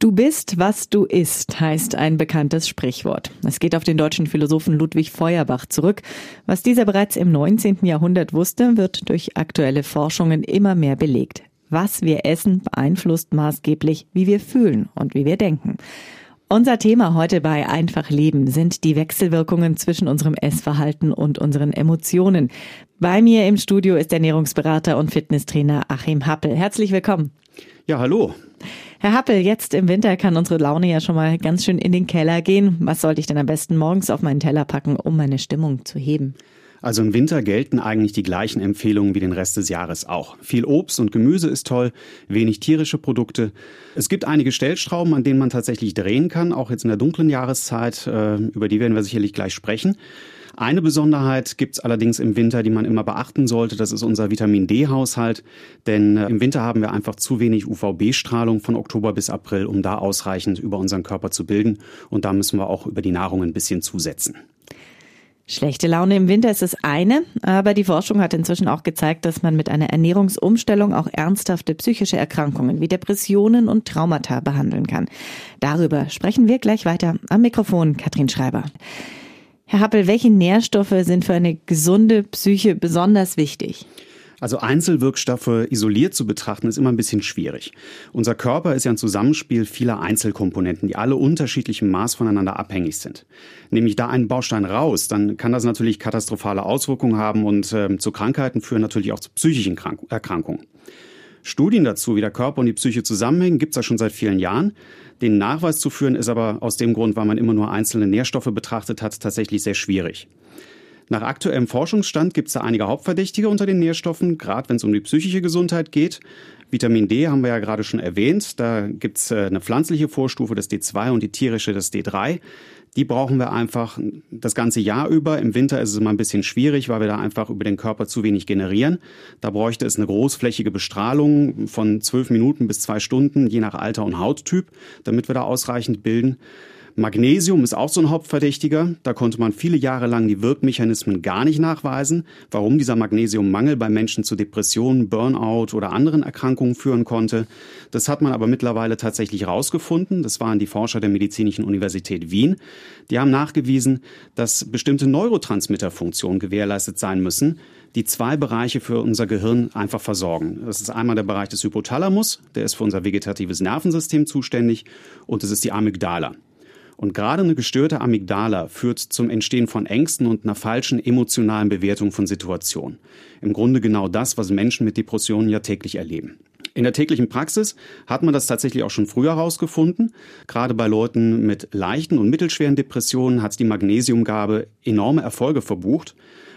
Du bist, was du isst, heißt ein bekanntes Sprichwort. Es geht auf den deutschen Philosophen Ludwig Feuerbach zurück. Was dieser bereits im 19. Jahrhundert wusste, wird durch aktuelle Forschungen immer mehr belegt. Was wir essen, beeinflusst maßgeblich, wie wir fühlen und wie wir denken. Unser Thema heute bei Einfach Leben sind die Wechselwirkungen zwischen unserem Essverhalten und unseren Emotionen. Bei mir im Studio ist Ernährungsberater und Fitnesstrainer Achim Happel. Herzlich willkommen. Ja, hallo. Herr Happel, jetzt im Winter kann unsere Laune ja schon mal ganz schön in den Keller gehen. Was sollte ich denn am besten morgens auf meinen Teller packen, um meine Stimmung zu heben? Also im Winter gelten eigentlich die gleichen Empfehlungen wie den Rest des Jahres auch. Viel Obst und Gemüse ist toll, wenig tierische Produkte. Es gibt einige Stellschrauben, an denen man tatsächlich drehen kann, auch jetzt in der dunklen Jahreszeit. Äh, über die werden wir sicherlich gleich sprechen. Eine Besonderheit gibt es allerdings im Winter, die man immer beachten sollte. Das ist unser Vitamin D-Haushalt. Denn äh, im Winter haben wir einfach zu wenig UVB-Strahlung von Oktober bis April, um da ausreichend über unseren Körper zu bilden. Und da müssen wir auch über die Nahrung ein bisschen zusetzen. Schlechte Laune im Winter ist das eine, aber die Forschung hat inzwischen auch gezeigt, dass man mit einer Ernährungsumstellung auch ernsthafte psychische Erkrankungen wie Depressionen und Traumata behandeln kann. Darüber sprechen wir gleich weiter. Am Mikrofon Katrin Schreiber. Herr Happel, welche Nährstoffe sind für eine gesunde Psyche besonders wichtig? Also Einzelwirkstoffe isoliert zu betrachten, ist immer ein bisschen schwierig. Unser Körper ist ja ein Zusammenspiel vieler Einzelkomponenten, die alle unterschiedlichem Maß voneinander abhängig sind. Nehme ich da einen Baustein raus, dann kann das natürlich katastrophale Auswirkungen haben und äh, zu Krankheiten führen, natürlich auch zu psychischen Erkrankungen. Studien dazu, wie der Körper und die Psyche zusammenhängen, gibt es ja schon seit vielen Jahren. Den Nachweis zu führen ist aber aus dem Grund, weil man immer nur einzelne Nährstoffe betrachtet hat, tatsächlich sehr schwierig. Nach aktuellem Forschungsstand gibt es da einige Hauptverdächtige unter den Nährstoffen, gerade wenn es um die psychische Gesundheit geht. Vitamin D haben wir ja gerade schon erwähnt. Da gibt es äh, eine pflanzliche Vorstufe, das D2 und die tierische, das D3. Die brauchen wir einfach das ganze Jahr über. Im Winter ist es immer ein bisschen schwierig, weil wir da einfach über den Körper zu wenig generieren. Da bräuchte es eine großflächige Bestrahlung von zwölf Minuten bis zwei Stunden, je nach Alter und Hauttyp, damit wir da ausreichend bilden. Magnesium ist auch so ein Hauptverdächtiger. Da konnte man viele Jahre lang die Wirkmechanismen gar nicht nachweisen, warum dieser Magnesiummangel bei Menschen zu Depressionen, Burnout oder anderen Erkrankungen führen konnte. Das hat man aber mittlerweile tatsächlich herausgefunden. Das waren die Forscher der Medizinischen Universität Wien. Die haben nachgewiesen, dass bestimmte Neurotransmitterfunktionen gewährleistet sein müssen, die zwei Bereiche für unser Gehirn einfach versorgen. Das ist einmal der Bereich des Hypothalamus, der ist für unser vegetatives Nervensystem zuständig, und es ist die Amygdala. Und gerade eine gestörte Amygdala führt zum Entstehen von Ängsten und einer falschen emotionalen Bewertung von Situationen. Im Grunde genau das, was Menschen mit Depressionen ja täglich erleben. In der täglichen Praxis hat man das tatsächlich auch schon früher herausgefunden. Gerade bei Leuten mit leichten und mittelschweren Depressionen hat die Magnesiumgabe enorme Erfolge verbucht.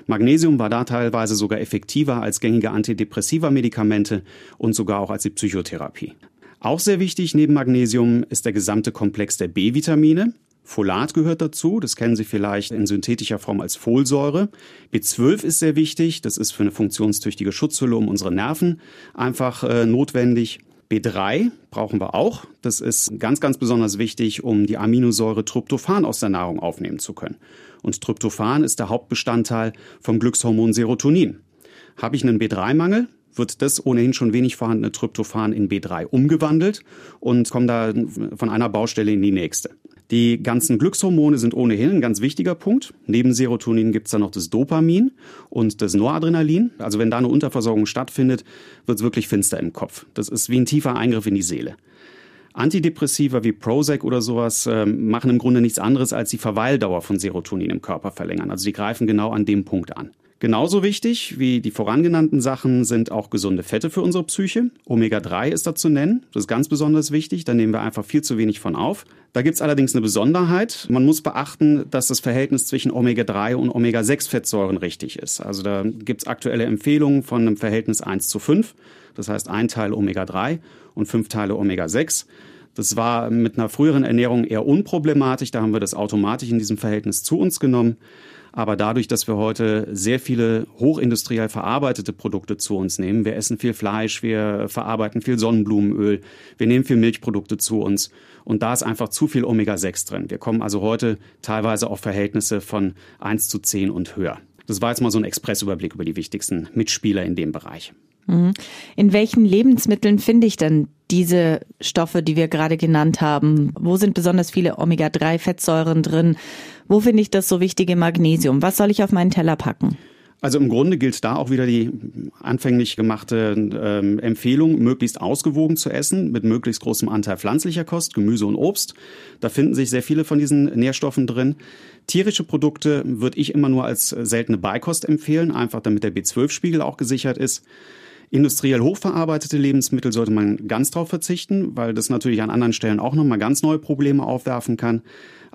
Magnesium war da teilweise sogar effektiver als gängige antidepressiva Medikamente und sogar auch als die Psychotherapie. Auch sehr wichtig neben Magnesium ist der gesamte Komplex der B-Vitamine. Folat gehört dazu, das kennen Sie vielleicht in synthetischer Form als Folsäure. B12 ist sehr wichtig, das ist für eine funktionstüchtige Schutzhülle um unsere Nerven einfach äh, notwendig. B3 brauchen wir auch. Das ist ganz, ganz besonders wichtig, um die Aminosäure Tryptophan aus der Nahrung aufnehmen zu können. Und Tryptophan ist der Hauptbestandteil vom Glückshormon Serotonin. Habe ich einen B3-Mangel, wird das ohnehin schon wenig vorhandene Tryptophan in B3 umgewandelt und kommt da von einer Baustelle in die nächste. Die ganzen Glückshormone sind ohnehin ein ganz wichtiger Punkt. Neben Serotonin gibt es da noch das Dopamin und das Noradrenalin. Also wenn da eine Unterversorgung stattfindet, wird es wirklich finster im Kopf. Das ist wie ein tiefer Eingriff in die Seele. Antidepressiva wie Prozac oder sowas äh, machen im Grunde nichts anderes, als die Verweildauer von Serotonin im Körper verlängern. Also die greifen genau an dem Punkt an. Genauso wichtig wie die vorangenannten Sachen sind auch gesunde Fette für unsere Psyche. Omega-3 ist da zu nennen. Das ist ganz besonders wichtig. Da nehmen wir einfach viel zu wenig von auf. Da gibt es allerdings eine Besonderheit. Man muss beachten, dass das Verhältnis zwischen Omega-3 und Omega-6-Fettsäuren richtig ist. Also da gibt es aktuelle Empfehlungen von einem Verhältnis 1 zu 5. Das heißt ein Teil Omega-3 und fünf Teile Omega-6. Das war mit einer früheren Ernährung eher unproblematisch. Da haben wir das automatisch in diesem Verhältnis zu uns genommen. Aber dadurch, dass wir heute sehr viele hochindustriell verarbeitete Produkte zu uns nehmen, wir essen viel Fleisch, wir verarbeiten viel Sonnenblumenöl, wir nehmen viel Milchprodukte zu uns und da ist einfach zu viel Omega-6 drin. Wir kommen also heute teilweise auf Verhältnisse von 1 zu 10 und höher. Das war jetzt mal so ein Expressüberblick über die wichtigsten Mitspieler in dem Bereich. Mhm. In welchen Lebensmitteln finde ich denn diese Stoffe, die wir gerade genannt haben? Wo sind besonders viele Omega-3-Fettsäuren drin? Wo finde ich das so wichtige Magnesium? Was soll ich auf meinen Teller packen? Also im Grunde gilt da auch wieder die anfänglich gemachte ähm, Empfehlung, möglichst ausgewogen zu essen, mit möglichst großem Anteil pflanzlicher Kost, Gemüse und Obst. Da finden sich sehr viele von diesen Nährstoffen drin. Tierische Produkte würde ich immer nur als seltene Beikost empfehlen, einfach damit der B12-Spiegel auch gesichert ist. Industriell hochverarbeitete Lebensmittel sollte man ganz drauf verzichten, weil das natürlich an anderen Stellen auch nochmal ganz neue Probleme aufwerfen kann.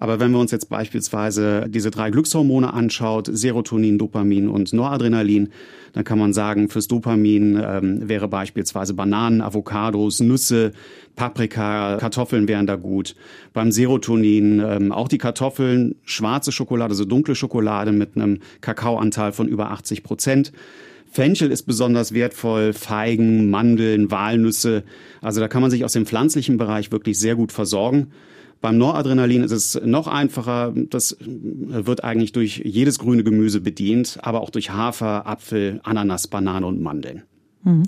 Aber wenn wir uns jetzt beispielsweise diese drei Glückshormone anschaut, Serotonin, Dopamin und Noradrenalin, dann kann man sagen, fürs Dopamin ähm, wäre beispielsweise Bananen, Avocados, Nüsse, Paprika, Kartoffeln wären da gut. Beim Serotonin ähm, auch die Kartoffeln, schwarze Schokolade, also dunkle Schokolade mit einem Kakaoanteil von über 80 Prozent. Fenchel ist besonders wertvoll, Feigen, Mandeln, Walnüsse. Also da kann man sich aus dem pflanzlichen Bereich wirklich sehr gut versorgen. Beim Noradrenalin ist es noch einfacher. Das wird eigentlich durch jedes grüne Gemüse bedient, aber auch durch Hafer, Apfel, Ananas, Banane und Mandeln. Hm.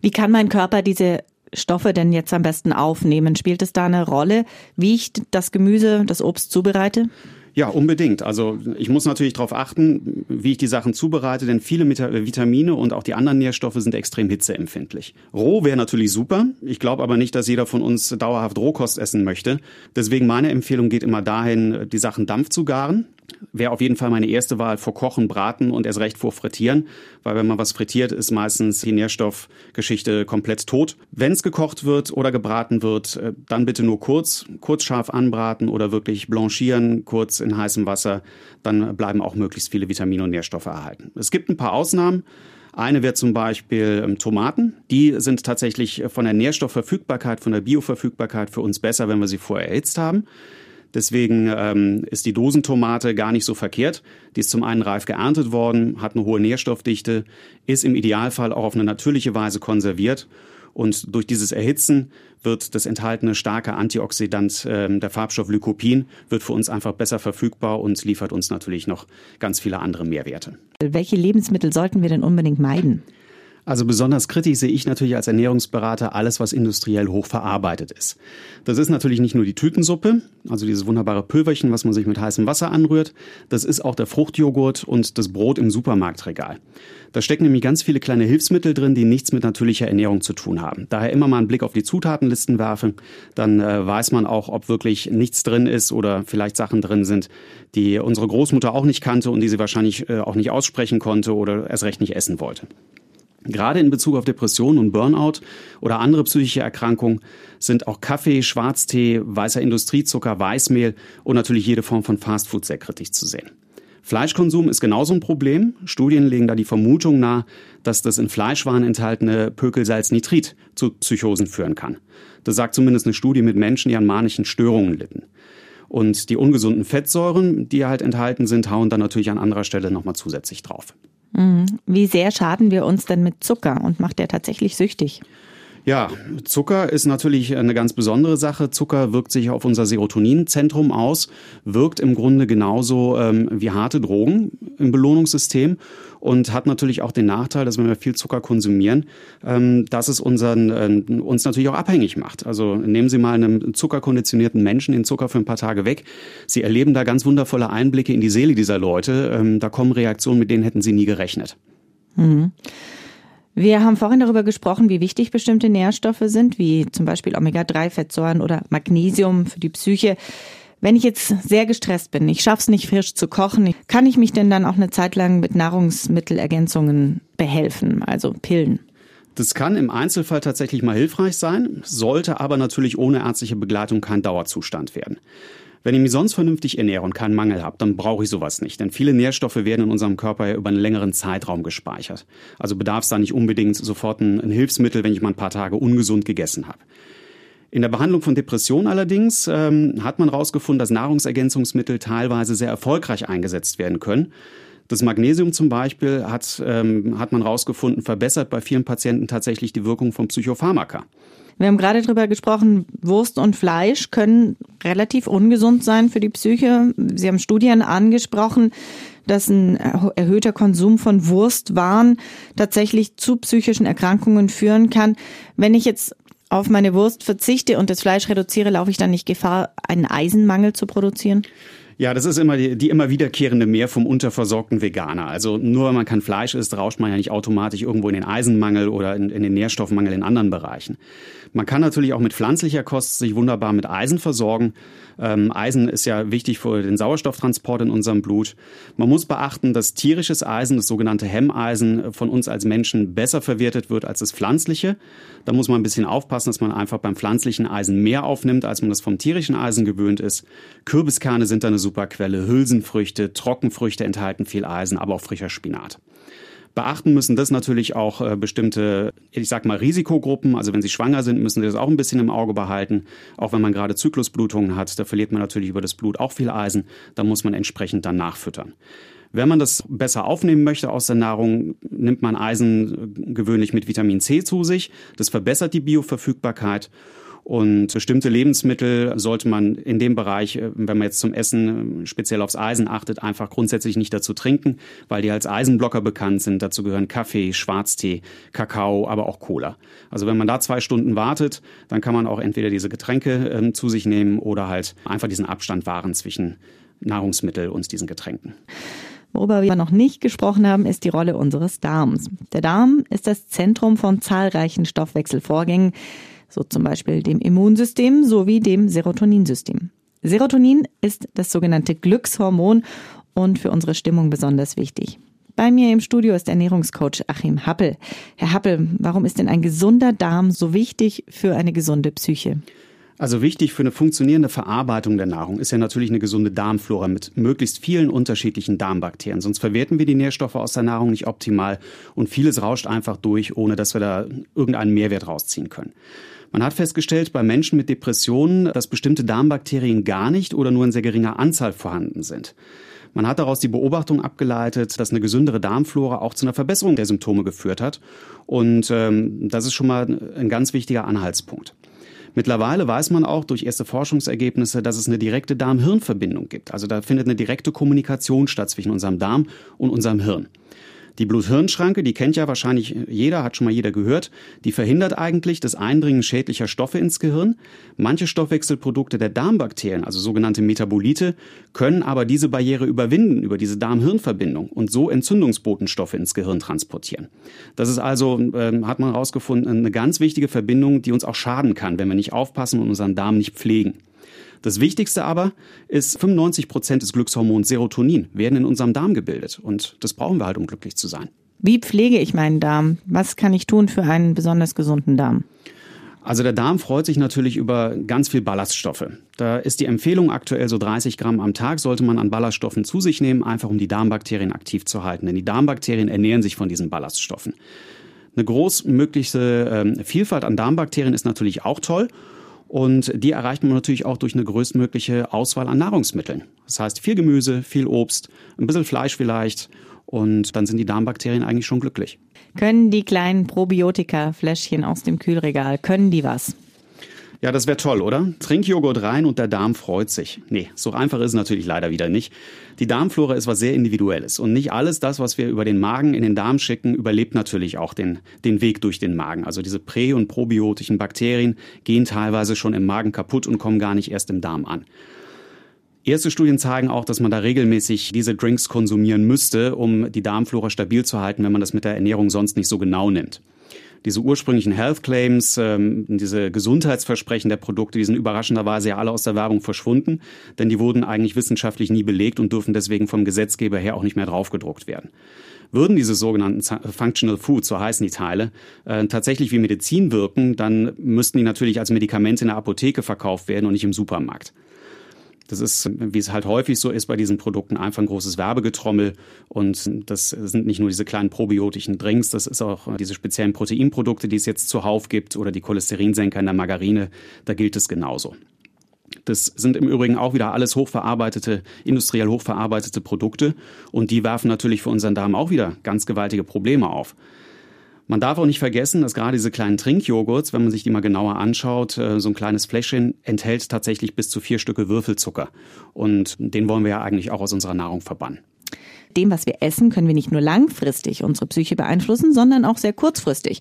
Wie kann mein Körper diese Stoffe denn jetzt am besten aufnehmen? Spielt es da eine Rolle, wie ich das Gemüse, das Obst zubereite? Ja, unbedingt. Also ich muss natürlich darauf achten, wie ich die Sachen zubereite, denn viele Vitamine und auch die anderen Nährstoffe sind extrem hitzeempfindlich. Roh wäre natürlich super. Ich glaube aber nicht, dass jeder von uns dauerhaft Rohkost essen möchte. Deswegen meine Empfehlung geht immer dahin, die Sachen Dampf zu garen wäre auf jeden Fall meine erste Wahl vor Kochen, Braten und erst recht vor Frittieren, weil wenn man was frittiert, ist meistens die Nährstoffgeschichte komplett tot. Wenn es gekocht wird oder gebraten wird, äh, dann bitte nur kurz, kurz scharf anbraten oder wirklich blanchieren, kurz in heißem Wasser, dann bleiben auch möglichst viele Vitamine und Nährstoffe erhalten. Es gibt ein paar Ausnahmen. Eine wäre zum Beispiel ähm, Tomaten. Die sind tatsächlich von der Nährstoffverfügbarkeit, von der Bioverfügbarkeit für uns besser, wenn wir sie vorher erhitzt haben. Deswegen ähm, ist die Dosentomate gar nicht so verkehrt. Die ist zum einen reif geerntet worden, hat eine hohe Nährstoffdichte, ist im Idealfall auch auf eine natürliche Weise konserviert. Und durch dieses Erhitzen wird das enthaltene starke Antioxidant, äh, der Farbstoff Lycopin, wird für uns einfach besser verfügbar und liefert uns natürlich noch ganz viele andere Mehrwerte. Welche Lebensmittel sollten wir denn unbedingt meiden? Also besonders kritisch sehe ich natürlich als Ernährungsberater alles, was industriell hochverarbeitet ist. Das ist natürlich nicht nur die Tütensuppe, also dieses wunderbare Pülverchen, was man sich mit heißem Wasser anrührt. Das ist auch der Fruchtjoghurt und das Brot im Supermarktregal. Da stecken nämlich ganz viele kleine Hilfsmittel drin, die nichts mit natürlicher Ernährung zu tun haben. Daher immer mal einen Blick auf die Zutatenlisten werfen, dann äh, weiß man auch, ob wirklich nichts drin ist oder vielleicht Sachen drin sind, die unsere Großmutter auch nicht kannte und die sie wahrscheinlich äh, auch nicht aussprechen konnte oder erst recht nicht essen wollte. Gerade in Bezug auf Depressionen und Burnout oder andere psychische Erkrankungen sind auch Kaffee, Schwarztee, weißer Industriezucker, Weißmehl und natürlich jede Form von Fastfood sehr kritisch zu sehen. Fleischkonsum ist genauso ein Problem. Studien legen da die Vermutung nahe, dass das in Fleischwaren enthaltene Pökelsalznitrit zu Psychosen führen kann. Das sagt zumindest eine Studie mit Menschen, die an manischen Störungen litten. Und die ungesunden Fettsäuren, die halt enthalten sind, hauen dann natürlich an anderer Stelle nochmal zusätzlich drauf. Mhm. Wie sehr schaden wir uns denn mit Zucker und macht der tatsächlich süchtig? Ja, Zucker ist natürlich eine ganz besondere Sache. Zucker wirkt sich auf unser Serotoninzentrum aus, wirkt im Grunde genauso ähm, wie harte Drogen im Belohnungssystem und hat natürlich auch den Nachteil, dass wenn wir viel Zucker konsumieren, ähm, dass es unseren, äh, uns natürlich auch abhängig macht. Also nehmen Sie mal einem zuckerkonditionierten Menschen den Zucker für ein paar Tage weg. Sie erleben da ganz wundervolle Einblicke in die Seele dieser Leute. Ähm, da kommen Reaktionen, mit denen hätten Sie nie gerechnet. Mhm. Wir haben vorhin darüber gesprochen, wie wichtig bestimmte Nährstoffe sind, wie zum Beispiel Omega-3-Fettsäuren oder Magnesium für die Psyche. Wenn ich jetzt sehr gestresst bin, ich schaffe es nicht frisch zu kochen, kann ich mich denn dann auch eine Zeit lang mit Nahrungsmittelergänzungen behelfen, also Pillen? Das kann im Einzelfall tatsächlich mal hilfreich sein, sollte aber natürlich ohne ärztliche Begleitung kein Dauerzustand werden. Wenn ich mich sonst vernünftig ernähre und keinen Mangel habe, dann brauche ich sowas nicht. Denn viele Nährstoffe werden in unserem Körper ja über einen längeren Zeitraum gespeichert. Also bedarf es da nicht unbedingt sofort ein, ein Hilfsmittel, wenn ich mal ein paar Tage ungesund gegessen habe. In der Behandlung von Depressionen allerdings ähm, hat man herausgefunden, dass Nahrungsergänzungsmittel teilweise sehr erfolgreich eingesetzt werden können. Das Magnesium zum Beispiel hat, ähm, hat man herausgefunden, verbessert bei vielen Patienten tatsächlich die Wirkung von Psychopharmaka. Wir haben gerade darüber gesprochen, Wurst und Fleisch können relativ ungesund sein für die Psyche. Sie haben Studien angesprochen, dass ein erhöhter Konsum von Wurstwaren tatsächlich zu psychischen Erkrankungen führen kann. Wenn ich jetzt auf meine Wurst verzichte und das Fleisch reduziere, laufe ich dann nicht Gefahr, einen Eisenmangel zu produzieren? Ja, das ist immer die, die immer wiederkehrende Mehr vom unterversorgten Veganer. Also nur weil man kein Fleisch isst, rauscht man ja nicht automatisch irgendwo in den Eisenmangel oder in, in den Nährstoffmangel in anderen Bereichen. Man kann natürlich auch mit pflanzlicher Kost sich wunderbar mit Eisen versorgen. Ähm, Eisen ist ja wichtig für den Sauerstofftransport in unserem Blut. Man muss beachten, dass tierisches Eisen, das sogenannte Hemmeisen, von uns als Menschen besser verwertet wird als das pflanzliche. Da muss man ein bisschen aufpassen, dass man einfach beim pflanzlichen Eisen mehr aufnimmt, als man das vom tierischen Eisen gewöhnt ist. Kürbiskerne sind da eine super Quelle, Hülsenfrüchte, Trockenfrüchte enthalten viel Eisen, aber auch frischer Spinat. Beachten müssen das natürlich auch äh, bestimmte, ich sag mal, Risikogruppen. Also wenn sie schwanger sind, müssen sie das auch ein bisschen im Auge behalten. Auch wenn man gerade Zyklusblutungen hat, da verliert man natürlich über das Blut auch viel Eisen. Da muss man entsprechend dann nachfüttern. Wenn man das besser aufnehmen möchte aus der Nahrung, nimmt man Eisen gewöhnlich mit Vitamin C zu sich. Das verbessert die Bioverfügbarkeit. Und bestimmte Lebensmittel sollte man in dem Bereich, äh, wenn man jetzt zum Essen äh, speziell aufs Eisen achtet, einfach grundsätzlich nicht dazu trinken, weil die als Eisenblocker bekannt sind. Dazu gehören Kaffee, Schwarztee, Kakao, aber auch Cola. Also wenn man da zwei Stunden wartet, dann kann man auch entweder diese Getränke äh, zu sich nehmen oder halt einfach diesen Abstand wahren zwischen Nahrungsmittel und diesen Getränken. Worüber wir noch nicht gesprochen haben, ist die Rolle unseres Darms. Der Darm ist das Zentrum von zahlreichen Stoffwechselvorgängen so zum Beispiel dem Immunsystem sowie dem Serotoninsystem. Serotonin ist das sogenannte Glückshormon und für unsere Stimmung besonders wichtig. Bei mir im Studio ist Ernährungscoach Achim Happel. Herr Happel, warum ist denn ein gesunder Darm so wichtig für eine gesunde Psyche? Also wichtig für eine funktionierende Verarbeitung der Nahrung ist ja natürlich eine gesunde Darmflora mit möglichst vielen unterschiedlichen Darmbakterien. Sonst verwerten wir die Nährstoffe aus der Nahrung nicht optimal und vieles rauscht einfach durch, ohne dass wir da irgendeinen Mehrwert rausziehen können. Man hat festgestellt bei Menschen mit Depressionen, dass bestimmte Darmbakterien gar nicht oder nur in sehr geringer Anzahl vorhanden sind. Man hat daraus die Beobachtung abgeleitet, dass eine gesündere Darmflora auch zu einer Verbesserung der Symptome geführt hat. Und ähm, das ist schon mal ein ganz wichtiger Anhaltspunkt. Mittlerweile weiß man auch durch erste Forschungsergebnisse, dass es eine direkte Darm-Hirn-Verbindung gibt. Also da findet eine direkte Kommunikation statt zwischen unserem Darm und unserem Hirn. Die Blut-Hirn-Schranke, die kennt ja wahrscheinlich jeder, hat schon mal jeder gehört, die verhindert eigentlich das Eindringen schädlicher Stoffe ins Gehirn. Manche Stoffwechselprodukte der Darmbakterien, also sogenannte Metabolite, können aber diese Barriere überwinden über diese Darm-Hirn-Verbindung und so Entzündungsbotenstoffe ins Gehirn transportieren. Das ist also, äh, hat man herausgefunden, eine ganz wichtige Verbindung, die uns auch schaden kann, wenn wir nicht aufpassen und unseren Darm nicht pflegen. Das Wichtigste aber ist, 95 Prozent des Glückshormons Serotonin werden in unserem Darm gebildet. Und das brauchen wir halt, um glücklich zu sein. Wie pflege ich meinen Darm? Was kann ich tun für einen besonders gesunden Darm? Also der Darm freut sich natürlich über ganz viel Ballaststoffe. Da ist die Empfehlung aktuell so 30 Gramm am Tag sollte man an Ballaststoffen zu sich nehmen, einfach um die Darmbakterien aktiv zu halten. Denn die Darmbakterien ernähren sich von diesen Ballaststoffen. Eine großmögliche ähm, Vielfalt an Darmbakterien ist natürlich auch toll. Und die erreicht man natürlich auch durch eine größtmögliche Auswahl an Nahrungsmitteln. Das heißt viel Gemüse, viel Obst, ein bisschen Fleisch vielleicht und dann sind die Darmbakterien eigentlich schon glücklich. Können die kleinen Probiotika-Fläschchen aus dem Kühlregal, können die was? Ja, das wäre toll, oder? Trinkjoghurt rein und der Darm freut sich. Nee, so einfach ist es natürlich leider wieder nicht. Die Darmflora ist was sehr Individuelles und nicht alles das, was wir über den Magen in den Darm schicken, überlebt natürlich auch den, den Weg durch den Magen. Also diese prä- und probiotischen Bakterien gehen teilweise schon im Magen kaputt und kommen gar nicht erst im Darm an. Erste Studien zeigen auch, dass man da regelmäßig diese Drinks konsumieren müsste, um die Darmflora stabil zu halten, wenn man das mit der Ernährung sonst nicht so genau nimmt diese ursprünglichen Health Claims, ähm, diese Gesundheitsversprechen der Produkte, die sind überraschenderweise ja alle aus der Werbung verschwunden, denn die wurden eigentlich wissenschaftlich nie belegt und dürfen deswegen vom Gesetzgeber her auch nicht mehr draufgedruckt werden. Würden diese sogenannten Functional Foods, so heißen die Teile, äh, tatsächlich wie Medizin wirken, dann müssten die natürlich als Medikamente in der Apotheke verkauft werden und nicht im Supermarkt. Das ist, wie es halt häufig so ist bei diesen Produkten, einfach ein großes Werbegetrommel. Und das sind nicht nur diese kleinen probiotischen Drinks, das ist auch diese speziellen Proteinprodukte, die es jetzt zuhauf gibt oder die Cholesterinsenker in der Margarine. Da gilt es genauso. Das sind im Übrigen auch wieder alles hochverarbeitete, industriell hochverarbeitete Produkte. Und die werfen natürlich für unseren Darm auch wieder ganz gewaltige Probleme auf. Man darf auch nicht vergessen, dass gerade diese kleinen Trinkjoghurts, wenn man sich die mal genauer anschaut, äh, so ein kleines Fläschchen enthält tatsächlich bis zu vier Stücke Würfelzucker. Und den wollen wir ja eigentlich auch aus unserer Nahrung verbannen. Dem, was wir essen, können wir nicht nur langfristig unsere Psyche beeinflussen, sondern auch sehr kurzfristig.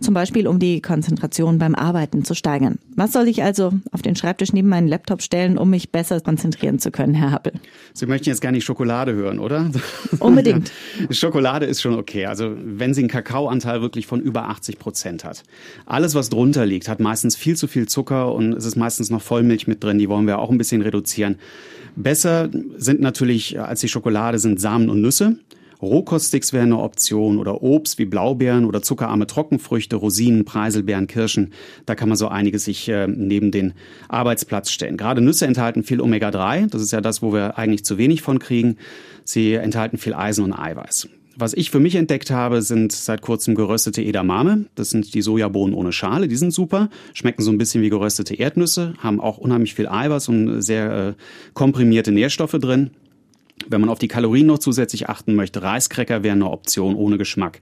Zum Beispiel um die Konzentration beim Arbeiten zu steigern. Was soll ich also auf den Schreibtisch neben meinen Laptop stellen, um mich besser konzentrieren zu können, Herr Happel? Sie möchten jetzt gar nicht Schokolade hören, oder? Unbedingt. Schokolade ist schon okay. Also wenn sie einen Kakaoanteil wirklich von über 80 Prozent hat. Alles, was drunter liegt, hat meistens viel zu viel Zucker und es ist meistens noch Vollmilch mit drin. Die wollen wir auch ein bisschen reduzieren. Besser sind natürlich als die Schokolade sind Samen und Nüsse. Rohkoststicks wären eine Option oder Obst wie Blaubeeren oder zuckerarme Trockenfrüchte, Rosinen, Preiselbeeren, Kirschen. Da kann man so einiges sich äh, neben den Arbeitsplatz stellen. Gerade Nüsse enthalten viel Omega-3. Das ist ja das, wo wir eigentlich zu wenig von kriegen. Sie enthalten viel Eisen und Eiweiß. Was ich für mich entdeckt habe, sind seit kurzem geröstete Edamame. Das sind die Sojabohnen ohne Schale. Die sind super, schmecken so ein bisschen wie geröstete Erdnüsse, haben auch unheimlich viel Eiweiß und sehr äh, komprimierte Nährstoffe drin. Wenn man auf die Kalorien noch zusätzlich achten möchte, Reiskräcker wären eine Option ohne Geschmack.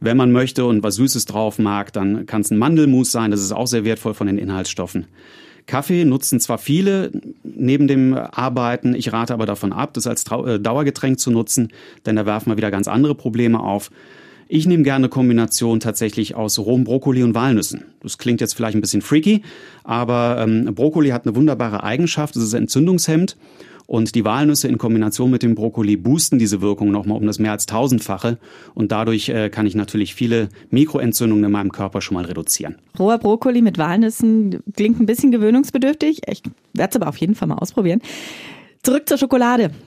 Wenn man möchte und was Süßes drauf mag, dann kann es ein Mandelmus sein. Das ist auch sehr wertvoll von den Inhaltsstoffen. Kaffee nutzen zwar viele neben dem Arbeiten, ich rate aber davon ab, das als äh, Dauergetränk zu nutzen, denn da werfen wir wieder ganz andere Probleme auf. Ich nehme gerne eine Kombination tatsächlich aus rohem Brokkoli und Walnüssen. Das klingt jetzt vielleicht ein bisschen freaky, aber ähm, Brokkoli hat eine wunderbare Eigenschaft, es ist entzündungshemmend und die Walnüsse in Kombination mit dem Brokkoli boosten diese Wirkung nochmal um das mehr als tausendfache. Und dadurch äh, kann ich natürlich viele Mikroentzündungen in meinem Körper schon mal reduzieren. Roher Brokkoli mit Walnüssen klingt ein bisschen gewöhnungsbedürftig. Ich werde es aber auf jeden Fall mal ausprobieren. Zurück zur Schokolade.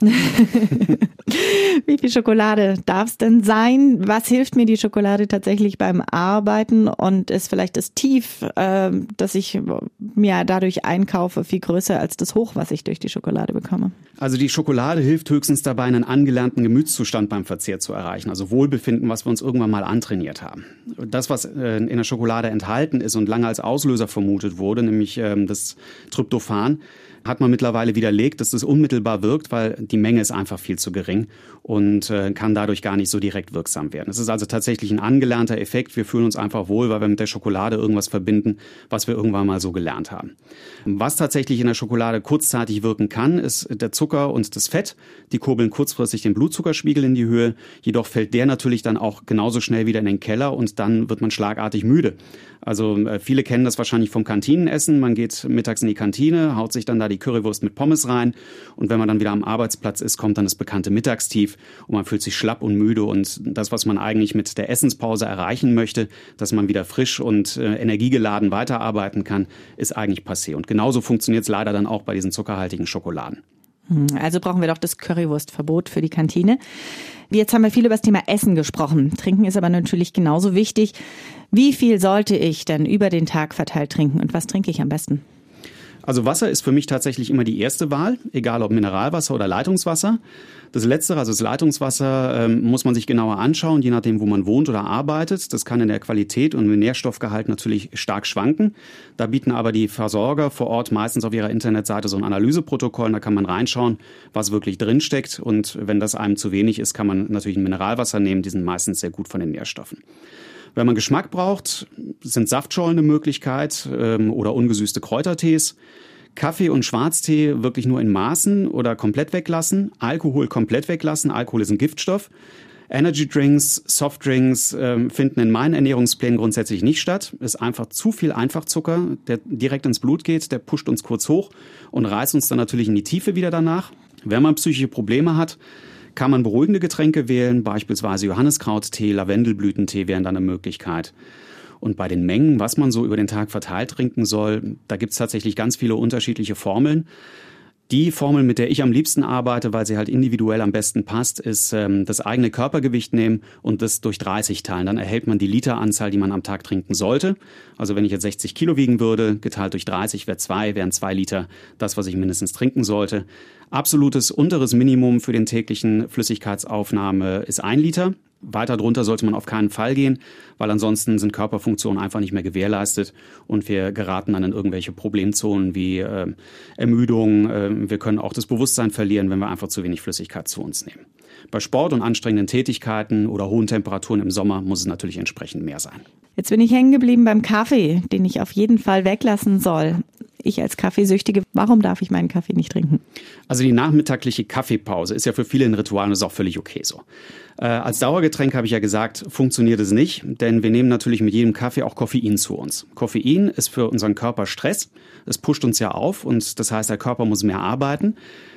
Wie viel Schokolade darf es denn sein? Was hilft mir die Schokolade tatsächlich beim Arbeiten? Und ist vielleicht das Tief, äh, das ich mir dadurch einkaufe, viel größer als das Hoch, was ich durch die Schokolade bekomme? Also die Schokolade hilft höchstens dabei, einen angelernten Gemütszustand beim Verzehr zu erreichen. Also Wohlbefinden, was wir uns irgendwann mal antrainiert haben. Das, was äh, in der Schokolade enthalten ist und lange als Auslöser vermutet wurde, nämlich ähm, das Tryptophan, hat man mittlerweile widerlegt, dass das unmittelbar wirkt, weil die Menge ist einfach viel zu gering und äh, kann dadurch gar nicht so direkt wirksam werden. Es ist also tatsächlich ein angelernter Effekt. Wir fühlen uns einfach wohl, weil wir mit der Schokolade irgendwas verbinden, was wir irgendwann mal so gelernt haben. Was tatsächlich in der Schokolade kurzzeitig wirken kann, ist der Zucker und das Fett. Die kurbeln kurzfristig den Blutzuckerspiegel in die Höhe. Jedoch fällt der natürlich dann auch genauso schnell wieder in den Keller und dann wird man schlagartig müde. Also äh, viele kennen das wahrscheinlich vom Kantinenessen. Man geht mittags in die Kantine, haut sich dann da die Currywurst mit Pommes rein und wenn man dann wieder am Arbeitsplatz ist, kommt dann das bekannte Mittagstief und man fühlt sich schlapp und müde und das, was man eigentlich mit der Essenspause erreichen möchte, dass man wieder frisch und äh, energiegeladen weiterarbeiten kann, ist eigentlich passé. Und genauso funktioniert es leider dann auch bei diesen zuckerhaltigen Schokoladen. Hm, also brauchen wir doch das Currywurstverbot für die Kantine. Jetzt haben wir viel über das Thema Essen gesprochen. Trinken ist aber natürlich genauso wichtig. Wie viel sollte ich denn über den Tag verteilt trinken und was trinke ich am besten? Also Wasser ist für mich tatsächlich immer die erste Wahl, egal ob Mineralwasser oder Leitungswasser. Das Letztere, also das Leitungswasser, ähm, muss man sich genauer anschauen, je nachdem, wo man wohnt oder arbeitet. Das kann in der Qualität und im Nährstoffgehalt natürlich stark schwanken. Da bieten aber die Versorger vor Ort meistens auf ihrer Internetseite so ein Analyseprotokoll. Da kann man reinschauen, was wirklich drinsteckt. Und wenn das einem zu wenig ist, kann man natürlich ein Mineralwasser nehmen. Die sind meistens sehr gut von den Nährstoffen. Wenn man Geschmack braucht, sind Saftschollen eine Möglichkeit ähm, oder ungesüßte Kräutertees. Kaffee und Schwarztee wirklich nur in Maßen oder komplett weglassen. Alkohol komplett weglassen. Alkohol ist ein Giftstoff. Energy Drinks, Softdrinks äh, finden in meinen Ernährungsplänen grundsätzlich nicht statt. Ist einfach zu viel Einfachzucker, der direkt ins Blut geht, der pusht uns kurz hoch und reißt uns dann natürlich in die Tiefe wieder danach. Wenn man psychische Probleme hat, kann man beruhigende Getränke wählen, beispielsweise Johanniskrauttee, Lavendelblütentee wären dann eine Möglichkeit. Und bei den Mengen, was man so über den Tag verteilt trinken soll, da gibt es tatsächlich ganz viele unterschiedliche Formeln. Die Formel, mit der ich am liebsten arbeite, weil sie halt individuell am besten passt, ist ähm, das eigene Körpergewicht nehmen und das durch 30 teilen. Dann erhält man die Literanzahl, die man am Tag trinken sollte. Also wenn ich jetzt 60 Kilo wiegen würde, geteilt durch 30 wäre zwei, wären zwei Liter das, was ich mindestens trinken sollte. Absolutes unteres Minimum für den täglichen Flüssigkeitsaufnahme ist ein Liter. Weiter drunter sollte man auf keinen Fall gehen, weil ansonsten sind Körperfunktionen einfach nicht mehr gewährleistet und wir geraten dann in irgendwelche Problemzonen wie äh, Ermüdung. Äh, wir können auch das Bewusstsein verlieren, wenn wir einfach zu wenig Flüssigkeit zu uns nehmen. Bei Sport und anstrengenden Tätigkeiten oder hohen Temperaturen im Sommer muss es natürlich entsprechend mehr sein. Jetzt bin ich hängen geblieben beim Kaffee, den ich auf jeden Fall weglassen soll. ich als Kaffeesüchtige, warum darf ich meinen Kaffee nicht trinken? Also die nachmittagliche Kaffeepause ist ja für viele ein Ritual und ist auch völlig okay so. Äh, als Dauergetränk habe ich ja gesagt, funktioniert es nicht, denn wir nehmen natürlich mit jedem Kaffee auch Koffein zu uns. Koffein ist für unseren Körper Stress, es pusht uns ja auf und das heißt, der Körper muss mehr arbeiten.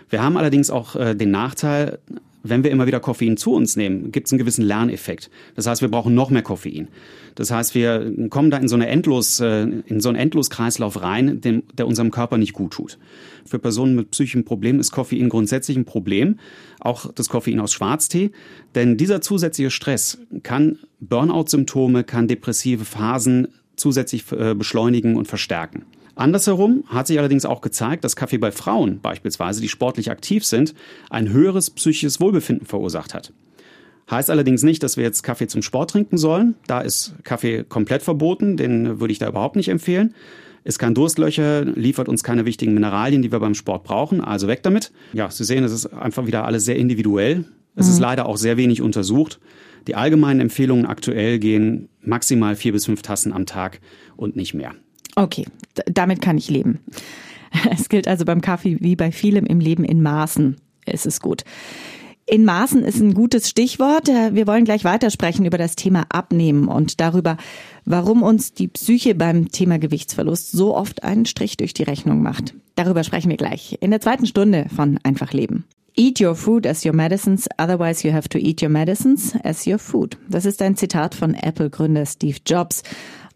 Wir haben allerdings auch äh, den Nachteil, wenn wir immer wieder Koffein zu uns nehmen, gibt es einen gewissen Lerneffekt. Das heißt, wir brauchen noch mehr Koffein. Das heißt, wir kommen da in so eine Endlos, äh, in so einen Endloskreislauf rein, den, der unserem Körper nicht gut tut. Für Personen mit psychischen Problemen ist Koffein grundsätzlich ein Problem, auch das Koffein aus Schwarztee, denn dieser zusätzliche Stress kann Burnout-Symptome, kann depressive Phasen zusätzlich äh, beschleunigen und verstärken. Andersherum hat sich allerdings auch gezeigt, dass Kaffee bei Frauen beispielsweise, die sportlich aktiv sind, ein höheres psychisches Wohlbefinden verursacht hat. Heißt allerdings nicht, dass wir jetzt Kaffee zum Sport trinken sollen. Da ist Kaffee komplett verboten, den würde ich da überhaupt nicht empfehlen. Ist kein Durstlöcher, liefert uns keine wichtigen Mineralien, die wir beim Sport brauchen, also weg damit. Ja, Sie sehen, es ist einfach wieder alles sehr individuell. Es mhm. ist leider auch sehr wenig untersucht. Die allgemeinen Empfehlungen aktuell gehen maximal vier bis fünf Tassen am Tag und nicht mehr. Okay, damit kann ich leben. Es gilt also beim Kaffee wie bei vielem im Leben in Maßen. Es ist gut. In Maßen ist ein gutes Stichwort. Äh, wir wollen gleich weitersprechen über das Thema Abnehmen und darüber, warum uns die Psyche beim Thema Gewichtsverlust so oft einen Strich durch die Rechnung macht. Darüber sprechen wir gleich in der zweiten Stunde von Einfach Leben. Eat your food as your medicines, otherwise you have to eat your medicines as your food. Das ist ein Zitat von Apple-Gründer Steve Jobs.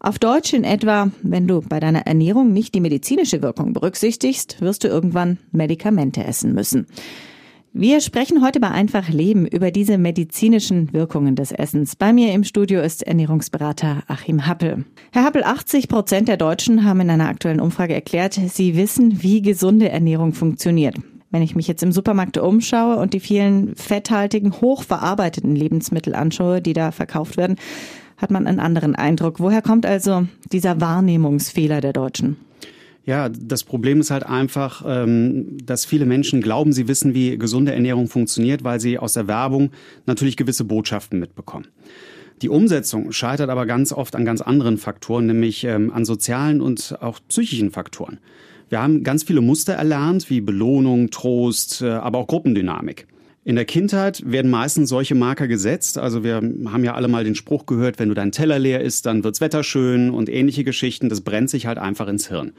Auf Deutsch in etwa, wenn du bei deiner Ernährung nicht die medizinische Wirkung berücksichtigst, wirst du irgendwann Medikamente essen müssen. Wir sprechen heute bei Einfach Leben über diese medizinischen Wirkungen des Essens. Bei mir im Studio ist Ernährungsberater Achim Happel. Herr Happel, 80 Prozent der Deutschen haben in einer aktuellen Umfrage erklärt, sie wissen, wie gesunde Ernährung funktioniert. Wenn ich mich jetzt im Supermarkt umschaue und die vielen fetthaltigen, hochverarbeiteten Lebensmittel anschaue, die da verkauft werden, hat man einen anderen Eindruck. Woher kommt also dieser Wahrnehmungsfehler der Deutschen? Ja, das Problem ist halt einfach, ähm, dass viele Menschen glauben, sie wissen, wie gesunde Ernährung funktioniert, weil sie aus der Werbung natürlich gewisse Botschaften mitbekommen. Die Umsetzung scheitert aber ganz oft an ganz anderen Faktoren, nämlich ähm, an sozialen und auch psychischen Faktoren. Wir haben ganz viele Muster erlernt, wie Belohnung, Trost, äh, aber auch Gruppendynamik. In der Kindheit werden meistens solche Marker gesetzt. Also wir haben ja alle mal den Spruch gehört, wenn du dein Teller leer isst, dann wird's Wetter schön und ähnliche Geschichten. Das brennt sich halt einfach ins Hirn.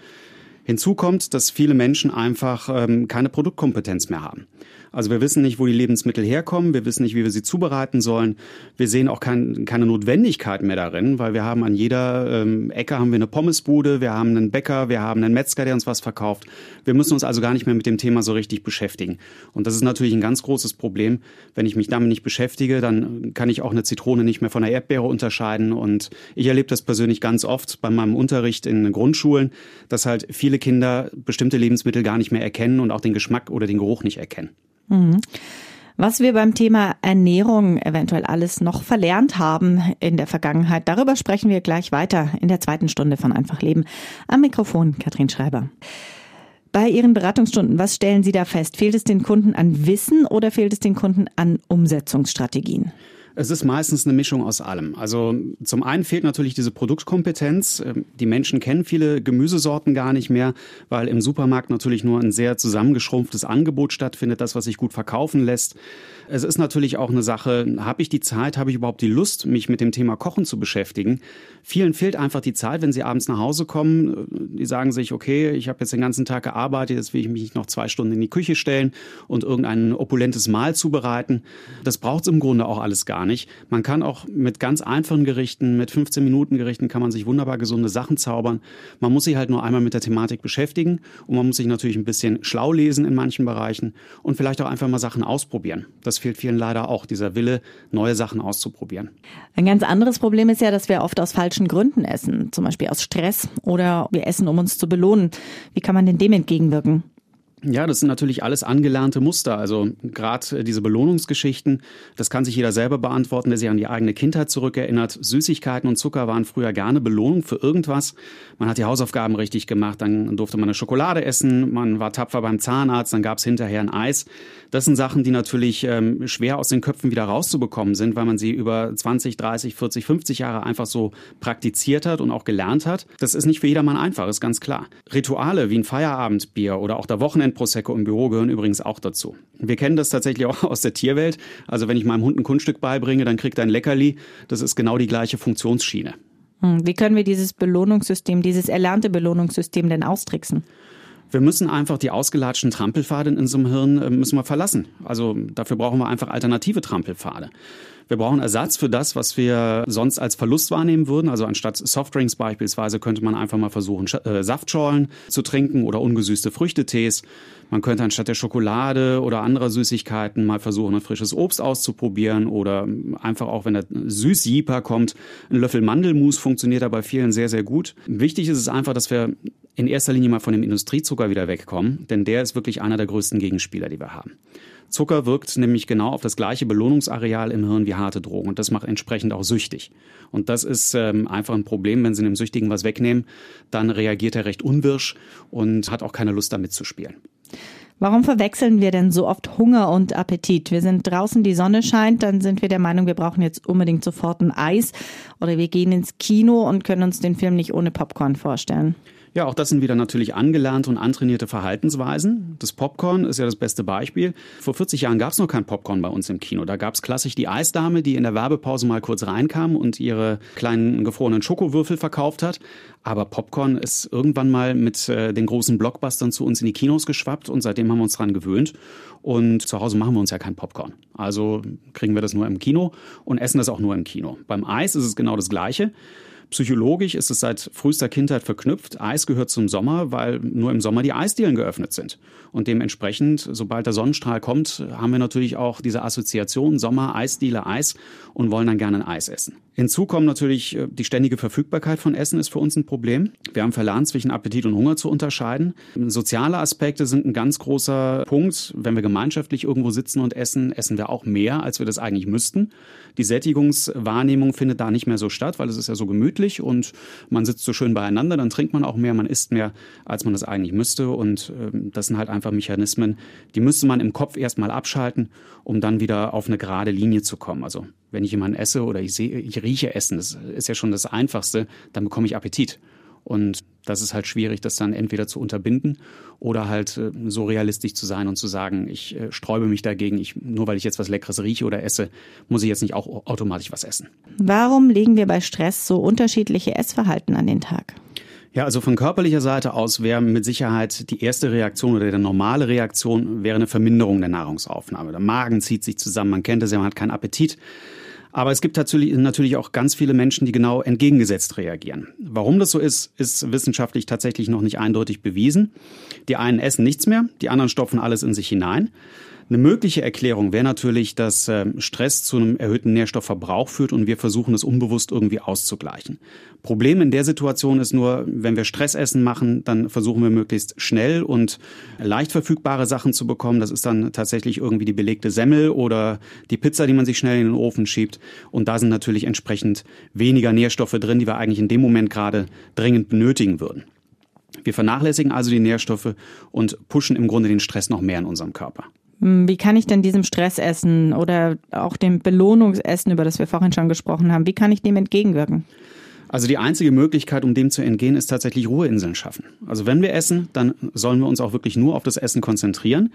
Hinzu kommt, dass viele Menschen einfach ähm, keine Produktkompetenz mehr haben. Also wir wissen nicht, wo die Lebensmittel herkommen, wir wissen nicht, wie wir sie zubereiten sollen. Wir sehen auch kein, keine Notwendigkeit mehr darin, weil wir haben an jeder ähm, Ecke haben wir eine Pommesbude, wir haben einen Bäcker, wir haben einen Metzger, der uns was verkauft. Wir müssen uns also gar nicht mehr mit dem Thema so richtig beschäftigen. Und das ist natürlich ein ganz großes Problem. Wenn ich mich damit nicht beschäftige, dann kann ich auch eine Zitrone nicht mehr von einer Erdbeere unterscheiden. Und ich erlebe das persönlich ganz oft bei meinem Unterricht in Grundschulen, dass halt viele Kinder bestimmte Lebensmittel gar nicht mehr erkennen und auch den Geschmack oder den Geruch nicht erkennen. Mhm. Was wir beim Thema Ernährung eventuell alles noch verlernt haben in der Vergangenheit, darüber sprechen wir gleich weiter in der zweiten Stunde von Einfach Leben. Am Mikrofon Katrin Schreiber. Bei Ihren Beratungsstunden, was stellen Sie da fest? Fehlt es den Kunden an Wissen oder fehlt es den Kunden an Umsetzungsstrategien? Es ist meistens eine Mischung aus allem. Also zum einen fehlt natürlich diese Produktkompetenz. Ähm, die Menschen kennen viele Gemüsesorten gar nicht mehr, weil im Supermarkt natürlich nur ein sehr zusammengeschrumpftes Angebot stattfindet, das, was sich gut verkaufen lässt. Es ist natürlich auch eine Sache, habe ich die Zeit, habe ich überhaupt die Lust, mich mit dem Thema Kochen zu beschäftigen? Vielen fehlt einfach die Zeit, wenn sie abends nach Hause kommen. Die sagen sich, okay, ich habe jetzt den ganzen Tag gearbeitet, jetzt will ich mich noch zwei Stunden in die Küche stellen und irgendein opulentes Mahl zubereiten. Das braucht es im Grunde auch alles gar nicht. Man kann auch mit ganz einfachen Gerichten, mit 15 Minuten Gerichten kann man sich wunderbar gesunde Sachen zaubern. Man muss sich halt nur einmal mit der Thematik beschäftigen und man muss sich natürlich ein bisschen schlau lesen in manchen Bereichen und vielleicht auch einfach mal Sachen ausprobieren. Das das fehlt vielen leider auch, dieser Wille, neue Sachen auszuprobieren. Ein ganz anderes Problem ist ja, dass wir oft aus falschen Gründen essen, zum Beispiel aus Stress oder wir essen, um uns zu belohnen. Wie kann man denn dem entgegenwirken? Ja, das sind natürlich alles angelernte Muster. Also gerade diese Belohnungsgeschichten, das kann sich jeder selber beantworten, der sich an die eigene Kindheit zurückerinnert. Süßigkeiten und Zucker waren früher gerne Belohnung für irgendwas. Man hat die Hausaufgaben richtig gemacht, dann durfte man eine Schokolade essen, man war tapfer beim Zahnarzt, dann gab es hinterher ein Eis. Das sind Sachen, die natürlich ähm, schwer aus den Köpfen wieder rauszubekommen sind, weil man sie über 20, 30, 40, 50 Jahre einfach so praktiziert hat und auch gelernt hat. Das ist nicht für jedermann einfach, ist ganz klar. Rituale wie ein Feierabendbier oder auch der Wochenend Prosecco im Büro gehören übrigens auch dazu. Wir kennen das tatsächlich auch aus der Tierwelt. Also wenn ich meinem Hund ein Kunststück beibringe, dann kriegt er ein Leckerli. Das ist genau die gleiche Funktionsschiene. Hm, wie können wir dieses Belohnungssystem, dieses erlernte Belohnungssystem denn austricksen? Wir müssen einfach die ausgelatschten Trampelpfade in unserem Hirn äh, müssen wir verlassen. Also dafür brauchen wir einfach alternative Trampelpfade. Wir brauchen Ersatz für das, was wir sonst als Verlust wahrnehmen würden. Also anstatt Softdrinks beispielsweise könnte man einfach mal versuchen, äh, Saftschorlen zu trinken oder ungesüßte Früchtetees. Man könnte anstatt der Schokolade oder anderer Süßigkeiten mal versuchen, ein frisches Obst auszuprobieren oder einfach auch, wenn der Süßjeeper kommt, ein Löffel Mandelmus funktioniert da bei vielen sehr, sehr gut. Wichtig ist es einfach, dass wir in erster Linie mal von dem Industriezucker wieder wegkommen, denn der ist wirklich einer der größten Gegenspieler, die wir haben. Zucker wirkt nämlich genau auf das gleiche Belohnungsareal im Hirn wie harte Drogen und das macht entsprechend auch süchtig. Und das ist ähm, einfach ein Problem, wenn Sie dem Süchtigen was wegnehmen, dann reagiert er recht unwirsch und hat auch keine Lust damit zu spielen. Warum verwechseln wir denn so oft Hunger und Appetit? Wir sind draußen, die Sonne scheint, dann sind wir der Meinung, wir brauchen jetzt unbedingt sofort ein Eis oder wir gehen ins Kino und können uns den Film nicht ohne Popcorn vorstellen. Ja, auch das sind wieder natürlich angelernte und antrainierte Verhaltensweisen. Das Popcorn ist ja das beste Beispiel. Vor 40 Jahren gab es noch kein Popcorn bei uns im Kino. Da gab es klassisch die Eisdame, die in der Werbepause mal kurz reinkam und ihre kleinen gefrorenen Schokowürfel verkauft hat. Aber Popcorn ist irgendwann mal mit äh, den großen Blockbustern zu uns in die Kinos geschwappt und seitdem haben wir uns dran gewöhnt. Und zu Hause machen wir uns ja kein Popcorn. Also kriegen wir das nur im Kino und essen das auch nur im Kino. Beim Eis ist es genau das Gleiche. Psychologisch ist es seit frühester Kindheit verknüpft. Eis gehört zum Sommer, weil nur im Sommer die Eisdielen geöffnet sind. Und dementsprechend, sobald der Sonnenstrahl kommt, haben wir natürlich auch diese Assoziation Sommer, Eisdiele, Eis und wollen dann gerne ein Eis essen. Hinzu kommt natürlich äh, die ständige Verfügbarkeit von Essen ist für uns ein Problem. Wir haben verlernt, zwischen Appetit und Hunger zu unterscheiden. Soziale Aspekte sind ein ganz großer Punkt. Wenn wir gemeinschaftlich irgendwo sitzen und essen, essen wir auch mehr, als wir das eigentlich müssten. Die Sättigungswahrnehmung findet da nicht mehr so statt, weil es ist ja so gemütlich und man sitzt so schön beieinander, dann trinkt man auch mehr, man isst mehr, als man das eigentlich müsste. Und äh, das sind halt einfach Mechanismen, die müsste man im Kopf erstmal abschalten, um dann wieder auf eine gerade Linie zu kommen. Also wenn ich jemanden esse oder ich sehe, ich rieche Essen, das ist ja schon das Einfachste, dann bekomme ich Appetit. Und das ist halt schwierig, das dann entweder zu unterbinden oder halt äh, so realistisch zu sein und zu sagen, ich äh, sträube mich dagegen, ich, nur weil ich jetzt was Leckeres rieche oder esse, muss ich jetzt nicht auch automatisch was essen. Warum legen wir bei Stress so unterschiedliche Essverhalten an den Tag? Ja, also von körperlicher Seite aus wäre mit Sicherheit die erste Reaktion oder der normale Reaktion wäre eine Verminderung der Nahrungsaufnahme. Der Magen zieht sich zusammen, man kennt es ja, man hat keinen Appetit. Aber es gibt natürlich auch ganz viele Menschen, die genau entgegengesetzt reagieren. Warum das so ist, ist wissenschaftlich tatsächlich noch nicht eindeutig bewiesen. Die einen essen nichts mehr, die anderen stopfen alles in sich hinein. Eine mögliche Erklärung wäre natürlich, dass ähm, Stress zu einem erhöhten Nährstoffverbrauch führt und wir versuchen es unbewusst irgendwie auszugleichen. Problem in der Situation ist nur, wenn wir Stressessen machen, dann versuchen wir möglichst schnell und leicht verfügbare Sachen zu bekommen. Das ist dann tatsächlich irgendwie die belegte Semmel oder die Pizza, die man sich schnell in den Ofen schiebt. Und da sind natürlich entsprechend weniger Nährstoffe drin, die wir eigentlich in dem Moment gerade dringend benötigen würden. Wir vernachlässigen also die Nährstoffe und pushen im Grunde den Stress noch mehr in unserem Körper. Hm, wie kann ich denn diesem Stressessen oder auch dem Belohnungsessen, über das wir vorhin schon gesprochen haben, wie kann ich dem entgegenwirken? Also die einzige Möglichkeit, um dem zu entgehen, ist tatsächlich Ruheinseln schaffen. Also wenn wir essen, dann sollen wir uns auch wirklich nur auf das Essen konzentrieren.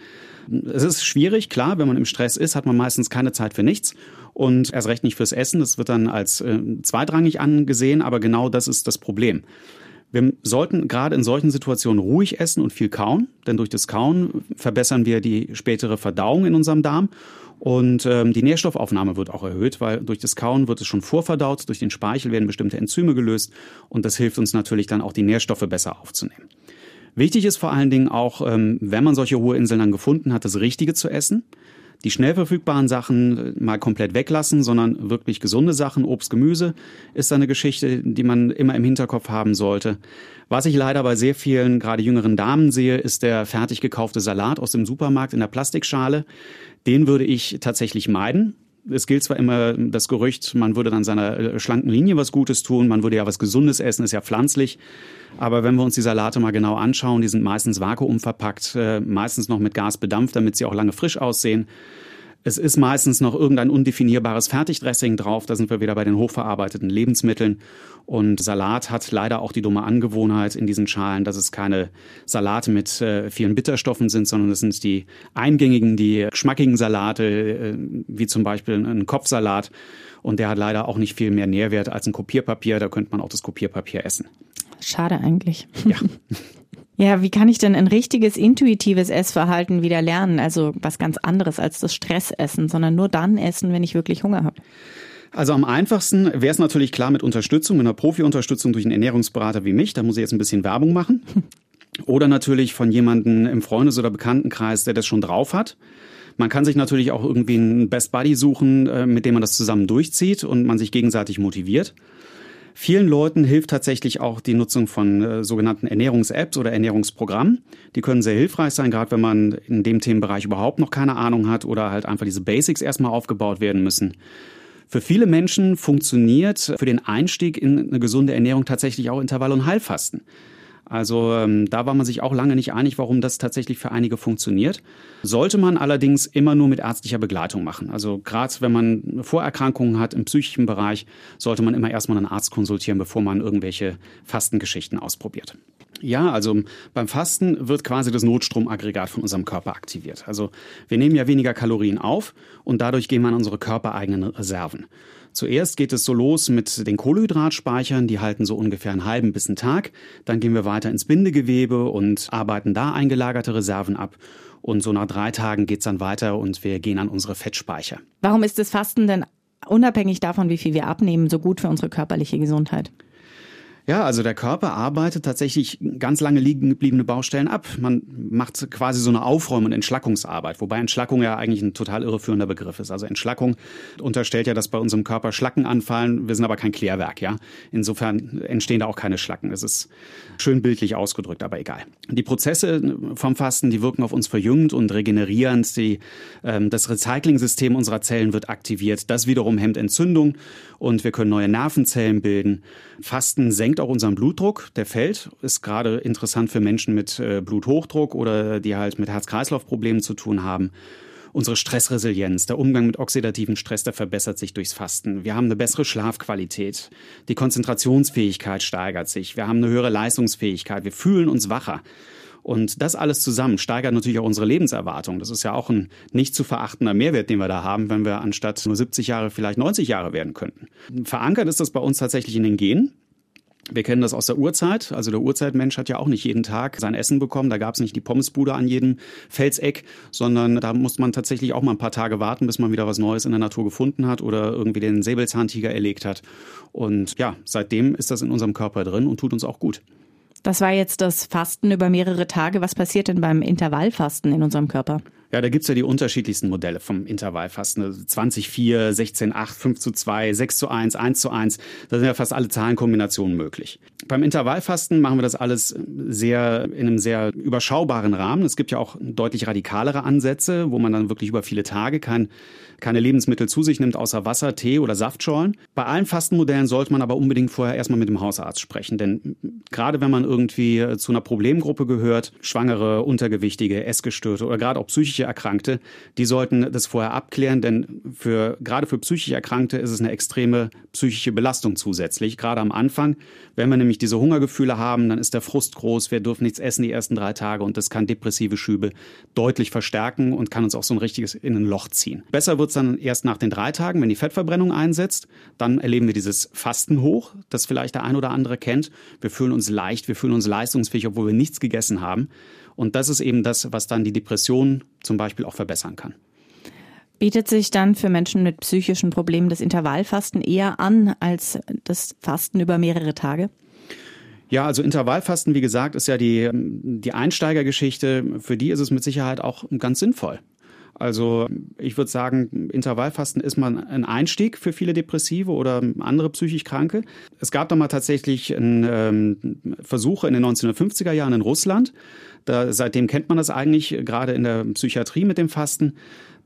Es ist schwierig, klar, wenn man im Stress ist, hat man meistens keine Zeit für nichts und erst recht nicht fürs Essen. Das wird dann als äh, zweitrangig angesehen, aber genau das ist das Problem. Wir sollten gerade in solchen Situationen ruhig essen und viel kauen, denn durch das Kauen verbessern wir die spätere Verdauung in unserem Darm und ähm, die Nährstoffaufnahme wird auch erhöht, weil durch das Kauen wird es schon vorverdaut, durch den Speichel werden bestimmte Enzyme gelöst und das hilft uns natürlich dann auch die Nährstoffe besser aufzunehmen. Wichtig ist vor allen Dingen auch, ähm, wenn man solche Ruheinseln dann gefunden hat, das Richtige zu essen. Die schnell verfügbaren Sachen mal komplett weglassen, sondern wirklich gesunde Sachen, Obst, Gemüse ist eine Geschichte, die man immer im Hinterkopf haben sollte. Was ich leider bei sehr vielen, gerade jüngeren Damen sehe, ist der fertig gekaufte Salat aus dem Supermarkt in der Plastikschale. Den würde ich tatsächlich meiden es gilt zwar immer das Gerücht, man würde dann seiner äh, schlanken Linie was Gutes tun, man würde ja was Gesundes essen, ist ja pflanzlich. Aber wenn wir uns die Salate mal genau anschauen, die sind meistens vakuumverpackt, äh, meistens noch mit Gas bedampft, damit sie auch lange frisch aussehen. Es ist meistens noch irgendein undefinierbares Fertigdressing drauf. Da sind wir wieder bei den hochverarbeiteten Lebensmitteln. Und Salat hat leider auch die dumme Angewohnheit in diesen Schalen, dass es keine Salate mit äh, vielen Bitterstoffen sind, sondern es sind die eingängigen, die geschmackigen Salate, äh, wie zum Beispiel ein Kopfsalat. Und der hat leider auch nicht viel mehr Nährwert als ein Kopierpapier. Da könnte man auch das Kopierpapier essen. Schade eigentlich. Ja. Ja, wie kann ich denn ein richtiges intuitives Essverhalten wieder lernen? Also was ganz anderes als das Stressessen, sondern nur dann essen, wenn ich wirklich Hunger habe. Also am einfachsten wäre es natürlich klar mit Unterstützung, mit einer Profi-Unterstützung durch einen Ernährungsberater wie mich. Da muss ich jetzt ein bisschen Werbung machen. Oder natürlich von jemandem im Freundes- oder Bekanntenkreis, der das schon drauf hat. Man kann sich natürlich auch irgendwie einen Best Buddy suchen, äh, mit dem man das zusammen durchzieht und man sich gegenseitig motiviert. Vielen Leuten hilft tatsächlich auch die Nutzung von äh, sogenannten Ernährungs-Apps oder Ernährungsprogrammen. Die können sehr hilfreich sein, gerade wenn man in dem Themenbereich überhaupt noch keine Ahnung hat oder halt einfach diese Basics erstmal aufgebaut werden müssen. Für viele Menschen funktioniert für den Einstieg in eine gesunde Ernährung tatsächlich auch Intervall- und Heilfasten. Also ähm, da war man sich auch lange nicht einig, warum das tatsächlich für einige funktioniert. Sollte man allerdings immer nur mit ärztlicher Begleitung machen. Also gerade wenn man Vorerkrankungen hat im psychischen Bereich, sollte man immer erstmal einen Arzt konsultieren, bevor man irgendwelche Fastengeschichten ausprobiert. Ja, also beim Fasten wird quasi das Notstromaggregat von unserem Körper aktiviert. Also wir nehmen ja weniger Kalorien auf und dadurch gehen wir an unsere körpereigenen Reserven. Zuerst geht es so los mit den Kohlenhydratspeichern, die halten so ungefähr einen halben bis einen Tag. Dann gehen wir weiter ins Bindegewebe und arbeiten da eingelagerte Reserven ab. Und so nach drei Tagen geht's dann weiter und wir gehen an unsere Fettspeicher. Warum ist das Fasten denn unabhängig davon, wie viel wir abnehmen, so gut für unsere körperliche Gesundheit? Ja, also der Körper arbeitet tatsächlich ganz lange liegen gebliebene Baustellen ab. Man macht quasi so eine Aufräum- und Entschlackungsarbeit, wobei Entschlackung ja eigentlich ein total irreführender Begriff ist. Also Entschlackung unterstellt ja, dass bei unserem Körper Schlacken anfallen. Wir sind aber kein Klärwerk, ja. Insofern entstehen da auch keine Schlacken. Es ist schön bildlich ausgedrückt, aber egal. Die Prozesse vom Fasten, die wirken auf uns verjüngend und regenerierend. Die, ähm, das Recycling-System unserer Zellen wird aktiviert. Das wiederum hemmt Entzündung und wir können neue Nervenzellen bilden. Fasten senkt auch unseren Blutdruck, der fällt. Ist gerade interessant für Menschen mit äh, Bluthochdruck oder die halt mit Herz-Kreislauf-Problemen zu tun haben. Unsere Stressresilienz, der Umgang mit oxidativen Stress, der verbessert sich durchs Fasten. Wir haben eine bessere Schlafqualität. Die Konzentrationsfähigkeit steigert sich. Wir haben eine höhere Leistungsfähigkeit. Wir fühlen uns wacher. Und das alles zusammen steigert natürlich auch unsere Lebenserwartung. Das ist ja auch ein nicht zu verachtender Mehrwert, den wir da haben, wenn wir anstatt nur 70 Jahre vielleicht 90 Jahre werden könnten. Verankert ist das bei uns tatsächlich in den Genen. Wir kennen das aus der Urzeit. Also der Urzeitmensch hat ja auch nicht jeden Tag sein Essen bekommen. Da gab es nicht die Pommesbude an jedem Felseck, sondern da musste man tatsächlich auch mal ein paar Tage warten, bis man wieder was Neues in der Natur gefunden hat oder irgendwie den Säbelzahntiger erlegt hat. Und ja, seitdem ist das in unserem Körper drin und tut uns auch gut. Das war jetzt das Fasten über mehrere Tage. Was passiert denn beim Intervallfasten in unserem Körper? Ja, da gibt's ja die unterschiedlichsten Modelle vom Intervallfasten. 20, 4, 16, 8, 5 zu 2, 6 zu 1, 1 zu 1. Da sind ja fast alle Zahlenkombinationen möglich. Beim Intervallfasten machen wir das alles sehr in einem sehr überschaubaren Rahmen. Es gibt ja auch deutlich radikalere Ansätze, wo man dann wirklich über viele Tage kein, keine Lebensmittel zu sich nimmt, außer Wasser, Tee oder Saftschorlen. Bei allen Fastenmodellen sollte man aber unbedingt vorher erstmal mit dem Hausarzt sprechen. Denn gerade wenn man irgendwie zu einer Problemgruppe gehört, Schwangere, Untergewichtige, Essgestörte oder gerade auch psychische psychische Erkrankte, die sollten das vorher abklären, denn für, gerade für psychisch Erkrankte ist es eine extreme psychische Belastung zusätzlich, gerade am Anfang. Wenn wir nämlich diese Hungergefühle haben, dann ist der Frust groß, wir dürfen nichts essen die ersten drei Tage und das kann depressive Schübe deutlich verstärken und kann uns auch so ein richtiges in ein Loch ziehen. Besser wird's dann erst nach den drei Tagen, wenn die Fettverbrennung einsetzt. Dann erleben wir dieses Fasten hoch, das vielleicht der ein oder andere kennt. Wir fühlen uns leicht, wir fühlen uns leistungsfähig, obwohl wir nichts gegessen haben. Und das ist eben das, was dann die Depression zum Beispiel auch verbessern kann. Bietet sich dann für Menschen mit psychischen Problemen das Intervallfasten eher an als das Fasten über mehrere Tage? Ja, also Intervallfasten, wie gesagt, ist ja die, die Einsteigergeschichte. Für die ist es mit Sicherheit auch ganz sinnvoll. Also ich würde sagen, Intervallfasten ist mal ein Einstieg für viele Depressive oder andere psychisch Kranke. Es gab da mal tatsächlich ein, ähm, Versuche in den 1950er Jahren in Russland. Da, seitdem kennt man das eigentlich, gerade in der Psychiatrie mit dem Fasten.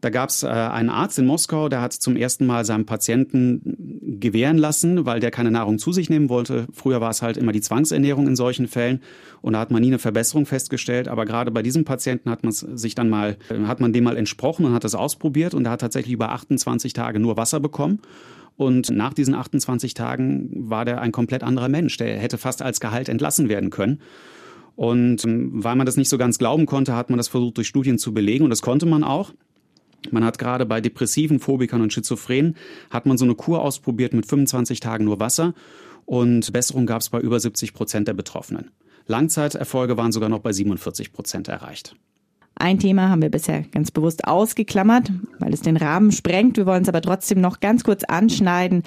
Da gab es äh, einen Arzt in Moskau, der hat zum ersten Mal seinem Patienten gewähren lassen, weil der keine Nahrung zu sich nehmen wollte. Früher war es halt immer die Zwangsernährung in solchen Fällen und da hat man nie eine Verbesserung festgestellt. Aber gerade bei diesem Patienten hat man sich dann mal, äh, hat man dem mal entsprochen und hat das ausprobiert und er hat tatsächlich über 28 Tage nur Wasser bekommen. Und nach diesen 28 Tagen war der ein komplett anderer Mensch. Der hätte fast als Gehalt entlassen werden können. Und ähm, weil man das nicht so ganz glauben konnte, hat man das versucht durch Studien zu belegen und das konnte man auch. Man hat gerade bei depressiven Phobikern und Schizophrenen hat man so eine Kur ausprobiert mit 25 Tagen nur Wasser und Besserung gab es bei über 70 Prozent der Betroffenen. Langzeiterfolge waren sogar noch bei 47 Prozent erreicht. Ein Thema haben wir bisher ganz bewusst ausgeklammert, weil es den Rahmen sprengt. Wir wollen es aber trotzdem noch ganz kurz anschneiden.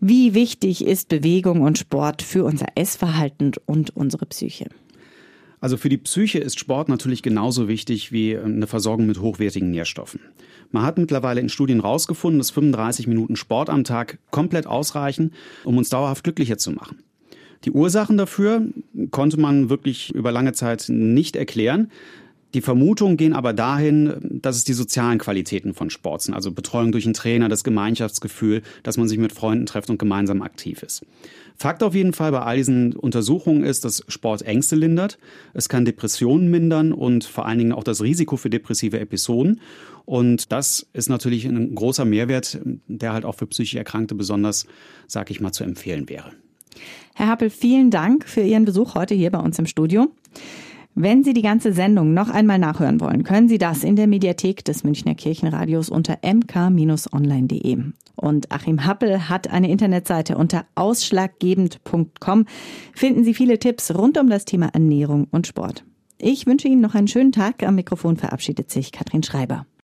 Wie wichtig ist Bewegung und Sport für unser Essverhalten und unsere Psyche? Also für die Psyche ist Sport natürlich genauso wichtig wie ähm, eine Versorgung mit hochwertigen Nährstoffen. Man hat mittlerweile in Studien herausgefunden, dass 35 Minuten Sport am Tag komplett ausreichen, um uns dauerhaft glücklicher zu machen. Die Ursachen dafür konnte man wirklich über lange Zeit nicht erklären. Die Vermutungen gehen aber dahin, dass es die sozialen Qualitäten von Sport sind, also Betreuung durch einen Trainer, das Gemeinschaftsgefühl, dass man sich mit Freunden trifft und gemeinsam aktiv ist. Fakt auf jeden Fall bei all diesen Untersuchungen ist, dass Sport Ängste lindert, es kann Depressionen mindern und vor allen Dingen auch das Risiko für depressive Episoden. Und das ist natürlich ein großer Mehrwert, der halt auch für psychisch Erkrankte besonders, sag ich mal, zu empfehlen wäre. Herr Happel, vielen Dank für Ihren Besuch heute hier bei uns im Studio. Wenn Sie die ganze Sendung noch einmal nachhören wollen, können Sie das in der Mediathek des Münchner Kirchenradios unter mk-online.de. Und Achim Happel hat eine Internetseite unter ausschlaggebend.com. Finden Sie viele Tipps rund um das Thema Ernährung und Sport. Ich wünsche Ihnen noch einen schönen Tag. Am Mikrofon verabschiedet sich Katrin Schreiber.